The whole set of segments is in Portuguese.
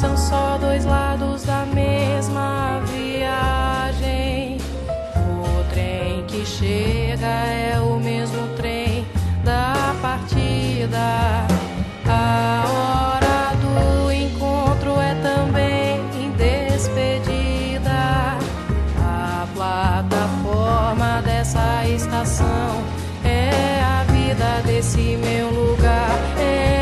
São só dois lados da mesma viagem. O trem que chega é o mesmo trem da partida. A hora do encontro é também despedida. A plataforma dessa estação é a vida desse meu lugar. É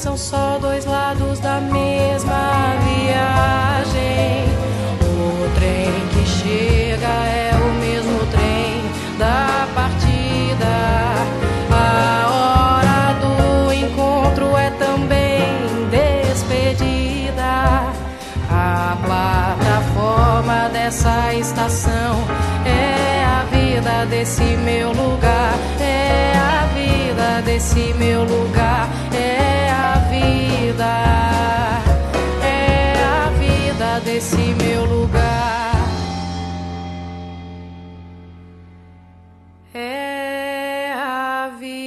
São só dois lados da mesma viagem. O trem que chega é o mesmo trem da partida. A hora do encontro é também despedida. A plataforma dessa estação é a vida desse meu lugar. É a vida desse meu lugar. É É a vida.